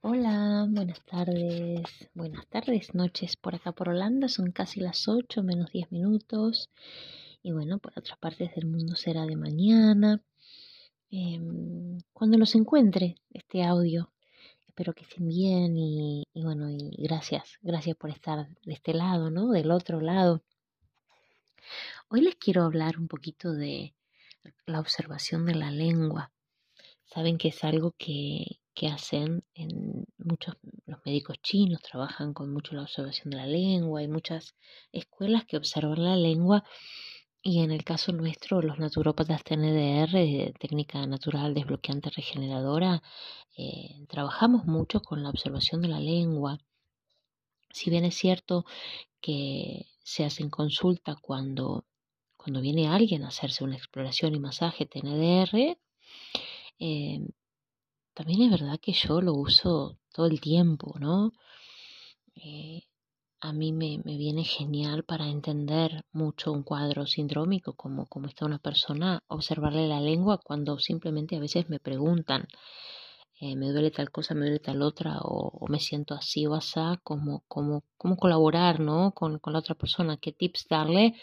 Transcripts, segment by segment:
Hola, buenas tardes, buenas tardes, noches por acá por Holanda, son casi las 8 menos 10 minutos y bueno, por otras partes del mundo será de mañana. Em, cuando los encuentre este audio, espero que estén bien y, y bueno, y gracias, gracias por estar de este lado, ¿no? Del otro lado. Hoy les quiero hablar un poquito de la observación de la lengua. Saben que es algo que, que hacen en muchos los médicos chinos trabajan con mucho la observación de la lengua, hay muchas escuelas que observan la lengua y en el caso nuestro los naturópatas TNDR, técnica natural desbloqueante regeneradora, eh, trabajamos mucho con la observación de la lengua. Si bien es cierto que se hacen consulta cuando, cuando viene alguien a hacerse una exploración y masaje TNDR, eh, también es verdad que yo lo uso todo el tiempo, ¿no? Eh, a mí me, viene genial para entender mucho un cuadro sindrómico, como, como está una persona, observarle la lengua cuando simplemente a veces me preguntan, eh, me duele tal cosa, me duele tal otra, o, me siento así o así, cómo, cómo, cómo colaborar ¿no? con, con la otra persona, qué tips darle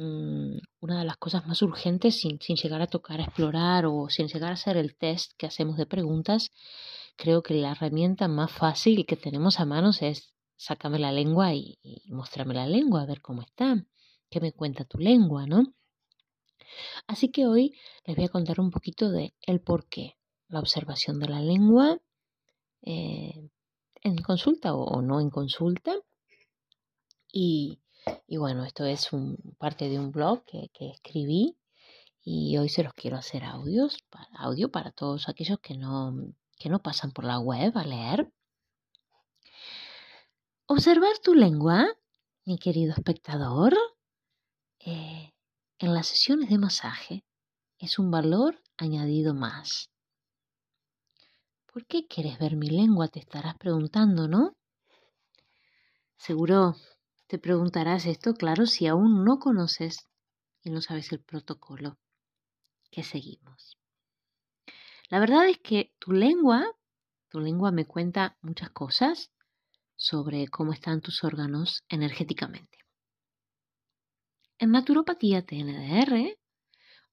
Mm, una de las cosas más urgentes sin, sin, llegar a tocar, a explorar o sin llegar a hacer el test que hacemos de preguntas, creo que la herramienta más fácil que tenemos a manos es sácame la lengua y, y muéstrame la lengua, a ver cómo está, qué me cuenta tu lengua, ¿no? Así que hoy les voy a contar un poquito de el por qué, la observación de la lengua eh, en consulta o no en consulta y, y bueno, esto es parte de un blog que, escribí y hoy se los quiero hacer audios, audio para todos aquellos que no, que no pasan por la web a leer. Observar tu lengua, mi querido espectador, eh, en las sesiones de masaje es un valor añadido más. ¿Por qué quieres ver mi lengua? Te estarás preguntando, ¿no? Seguro te preguntarás esto, claro, si aún no conoces y no sabes el protocolo que seguimos. La verdad es que tu lengua, tu lengua me cuenta muchas cosas sobre cómo están tus órganos energéticamente. En naturopatía TNDR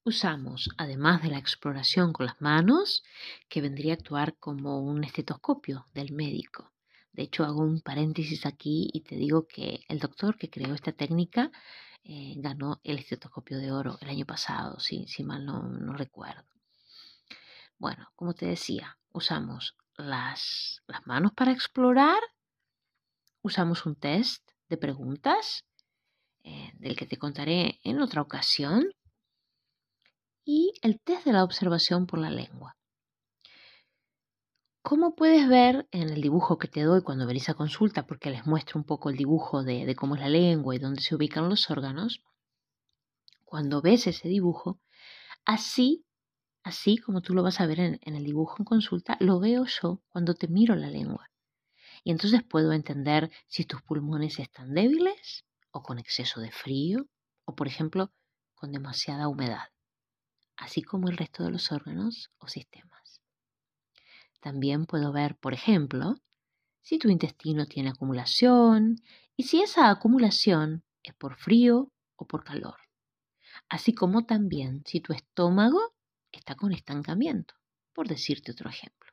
usamos, además de la exploración con las manos, que vendría a actuar como un estetoscopio del médico, de hecho, hago un paréntesis aquí y te digo que el doctor que creó esta técnica eh, ganó el estetoscopio de oro el año pasado, si, si mal no, recuerdo. Bueno, como te decía, usamos las, las manos para explorar, usamos un test de preguntas, eh, del que te contaré en otra ocasión, y el test de la observación por la lengua. Como puedes ver en el dibujo que te doy cuando venís a consulta, porque les muestro un poco el dibujo de, cómo es la lengua y dónde se ubican los órganos, cuando ves ese dibujo, así, así como tú lo vas a ver en, en el dibujo en consulta, lo veo yo cuando te miro la lengua. Y entonces puedo entender si tus pulmones están débiles o con exceso de frío o, por ejemplo, con demasiada humedad, así como el resto de los órganos o sistemas. También puedo ver, por ejemplo, si tu intestino tiene acumulación y si esa acumulación es por frío o por calor. Así como también si tu estómago está con estancamiento, por decirte otro ejemplo.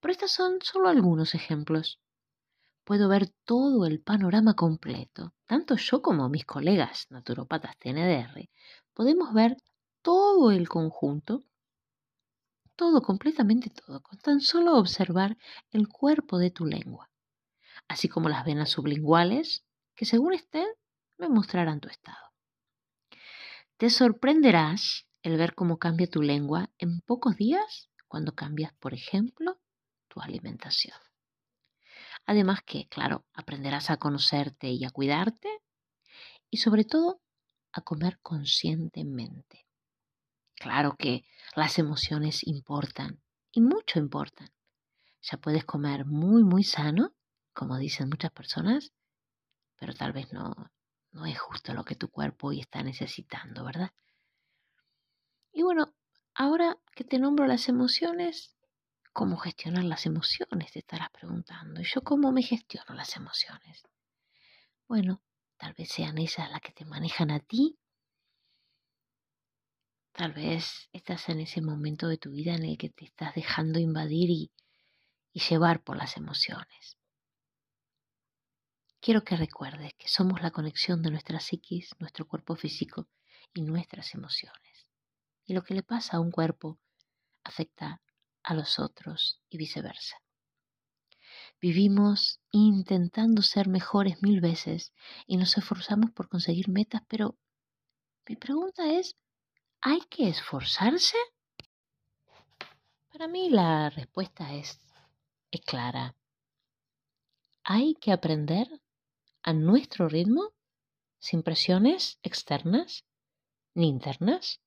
Pero estos son solo algunos ejemplos. Puedo ver todo el panorama completo. Tanto yo como mis colegas naturopatas TNDR podemos ver todo el conjunto todo, completamente todo, con tan solo observar el cuerpo de tu lengua, así como las venas sublinguales, que según estén, me mostrarán tu estado. Te sorprenderás el ver cómo cambia tu lengua en pocos días cuando cambias, por ejemplo, tu alimentación. Además que, claro, aprenderás a conocerte y a cuidarte y sobre todo a comer conscientemente. Claro que las emociones importan y mucho importan. Ya puedes comer muy, muy sano, como dicen muchas personas, pero tal vez no, no es justo lo que tu cuerpo hoy está necesitando, ¿verdad? Y bueno, ahora que te nombro las emociones, cómo gestionar las emociones, te estarás preguntando. ¿Y yo cómo me gestiono las emociones? Bueno, tal vez sean esas las que te manejan a ti. Tal vez estás en ese momento de tu vida en el que te estás dejando invadir y, llevar por las emociones. Quiero que recuerdes que somos la conexión de nuestra psiquis, nuestro cuerpo físico y nuestras emociones. Y lo que le pasa a un cuerpo afecta a los otros y viceversa. Vivimos intentando ser mejores mil veces y nos esforzamos por conseguir metas, pero mi pregunta es, ¿hay que esforzarse? Para mí la respuesta es, clara. Hay que aprender a nuestro ritmo, sin presiones externas ni internas,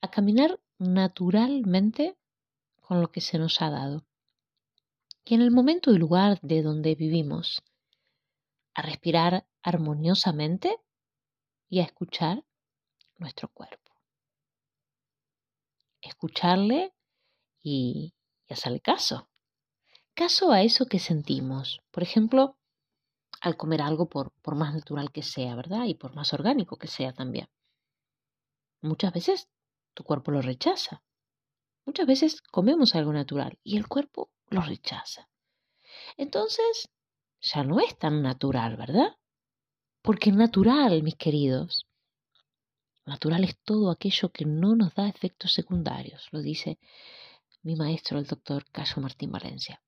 a caminar naturalmente con lo que se nos ha dado. Y en el momento y lugar de donde vivimos, a respirar armoniosamente y a escuchar nuestro cuerpo. Escucharle y, y hacerle caso. Caso a eso que sentimos. Por ejemplo, al comer algo por, por más natural que sea, ¿verdad? Y por más orgánico que sea también. Muchas veces tu cuerpo lo rechaza. Muchas veces comemos algo natural y el cuerpo lo rechaza. Entonces, ya no es tan natural, ¿verdad? Porque natural, mis queridos, natural es todo aquello que no nos da efectos secundarios, lo dice mi maestro, el doctor Caso Martín Valencia.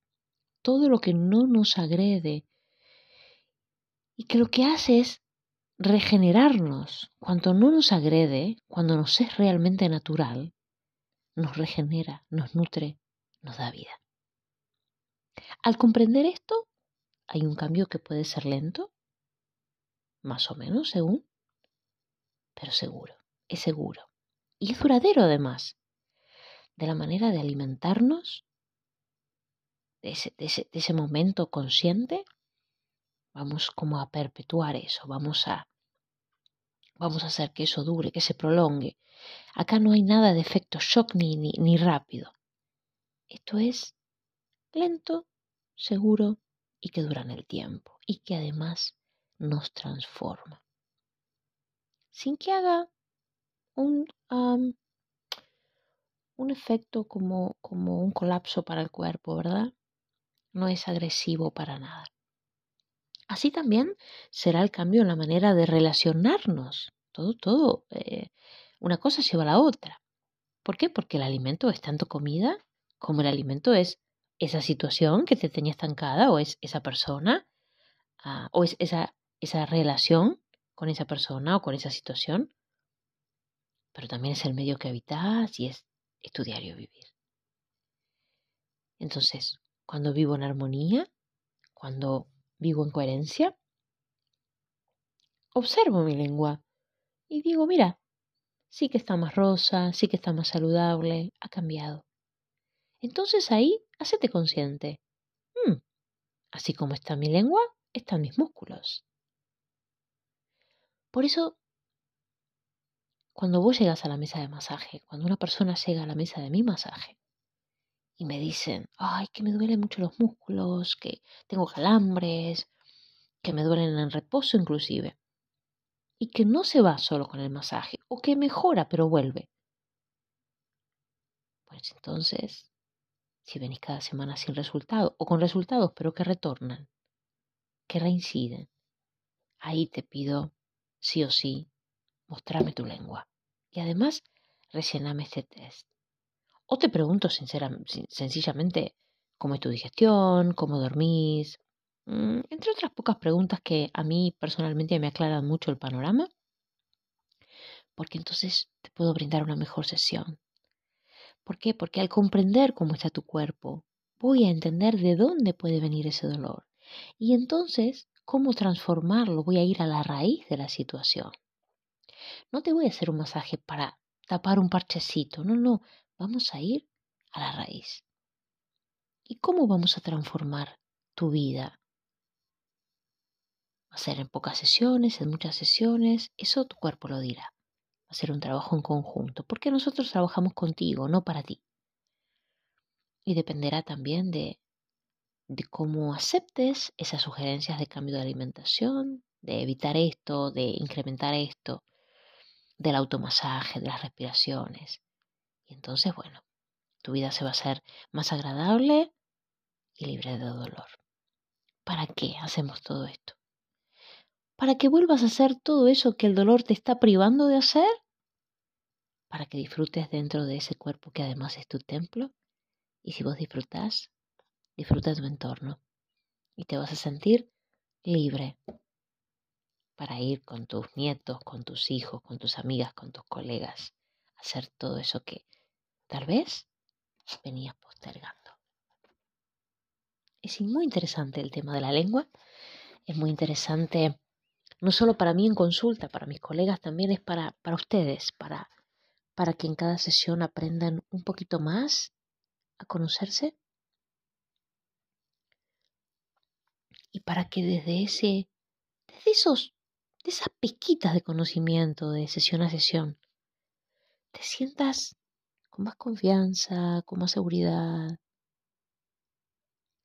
Todo lo que no nos agrede y que lo que hace es regenerarnos. Cuando no nos agrede, cuando nos es realmente natural, nos regenera, nos nutre, nos da vida. Al comprender esto, hay un cambio que puede ser lento, más o menos según, pero seguro, es seguro. Y es duradero además, de la manera de alimentarnos, de ese, de ese, de ese momento consciente Vamos como a perpetuar eso, vamos a vamos a hacer que eso dure, que se prolongue. Acá no hay nada de efecto shock ni, ni, ni rápido. Esto es lento, seguro y que dura en el tiempo y que además nos transforma. Sin que haga un, un efecto como, como un colapso para el cuerpo, ¿verdad? No es agresivo para nada. Así también será el cambio en la manera de relacionarnos. Todo, todo, eh, una cosa lleva a la otra. ¿Por qué? Porque el alimento es tanto comida como el alimento es esa situación que te tenía estancada o es esa persona ah, o es esa, esa relación con esa persona o con esa situación. Pero también es el medio que habitas y es, es tu diario vivir. Entonces, cuando vivo en armonía, cuando vivo en coherencia? Observo mi lengua y digo, mira, sí que está más rosa, sí que está más saludable, ha cambiado. Entonces ahí, hacete consciente. Hmm, así como está mi lengua, están mis músculos. Por eso, cuando vos llegas a la mesa de masaje, cuando una persona llega a la mesa de mi masaje, y me dicen, ay, que me duelen mucho los músculos, que tengo calambres, que me duelen en reposo inclusive. Y que no se va solo con el masaje, o que mejora pero vuelve. Pues entonces, si venís cada semana sin resultado, o con resultados pero que retornan, que reinciden, ahí te pido, sí o sí, mostrarme tu lengua. Y además, rellename este test. O te pregunto sencillamente cómo es tu digestión, cómo dormís, mm, entre otras pocas preguntas que a mí personalmente me aclaran mucho el panorama, porque entonces te puedo brindar una mejor sesión. ¿Por qué? Porque al comprender cómo está tu cuerpo, voy a entender de dónde puede venir ese dolor. Y entonces, ¿cómo transformarlo? Voy a ir a la raíz de la situación. No te voy a hacer un masaje para tapar un parchecito, no, no, Vamos a ir a la raíz. ¿Y cómo vamos a transformar tu vida? Va a ser en pocas sesiones, en muchas sesiones, eso tu cuerpo lo dirá. Va a ser un trabajo en conjunto, porque nosotros trabajamos contigo, no para ti. Y dependerá también de, de cómo aceptes esas sugerencias de cambio de alimentación, de evitar esto, de incrementar esto, del automasaje, de las respiraciones. Y entonces, bueno, tu vida se va a hacer más agradable y libre de dolor. ¿Para qué hacemos todo esto? ¿Para que vuelvas a hacer todo eso que el dolor te está privando de hacer? ¿Para que disfrutes dentro de ese cuerpo que además es tu templo? Y si vos disfrutás, disfruta tu entorno y te vas a sentir libre para ir con tus nietos, con tus hijos, con tus amigas, con tus colegas, hacer todo eso que tal vez venías postergando. Es muy interesante el tema de la lengua, es muy interesante no solo para mí en consulta, para mis colegas también es para, para ustedes, para, para que en cada sesión aprendan un poquito más a conocerse y para que desde ese, desde esos de esas pizquitas de conocimiento de sesión a sesión, te sientas con más confianza, con más seguridad,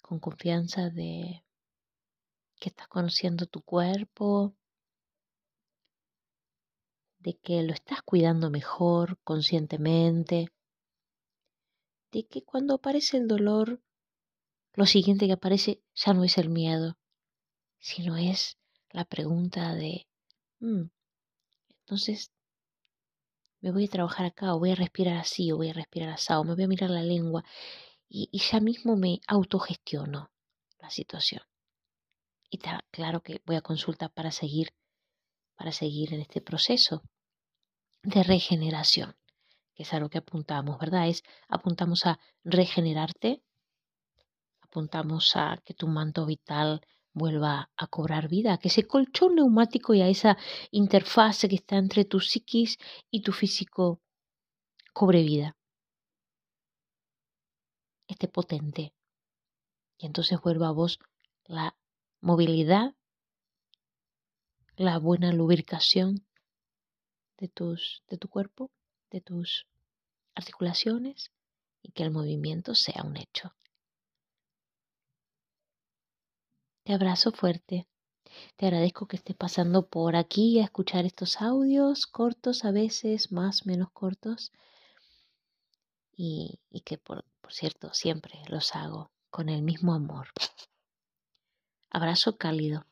con confianza de que estás conociendo tu cuerpo, de que lo estás cuidando mejor conscientemente, de que cuando aparece el dolor, lo siguiente que aparece ya no es el miedo, sino es la pregunta de Mm. Entonces, me voy a trabajar acá, o voy a respirar así, o voy a respirar así, o me voy a mirar la lengua, y, ya mismo me autogestiono la situación. Y está claro que voy a consultar para seguir, para seguir en este proceso de regeneración, que es a lo que apuntamos, ¿verdad? Es apuntamos a regenerarte, apuntamos a que tu manto vital vuelva a cobrar vida, que ese colchón neumático y a esa interfase que está entre tu psiquis y tu físico cobre vida. Esté potente. Y entonces vuelva a vos la movilidad, la buena lubricación de, tus, de tu cuerpo, de tus articulaciones y que el movimiento sea un hecho. Te abrazo fuerte. Te agradezco que estés pasando por aquí a escuchar estos audios cortos a veces, más, menos cortos. Y, que, por, por cierto, siempre los hago con el mismo amor. Abrazo cálido.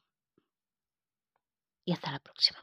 Y hasta la próxima.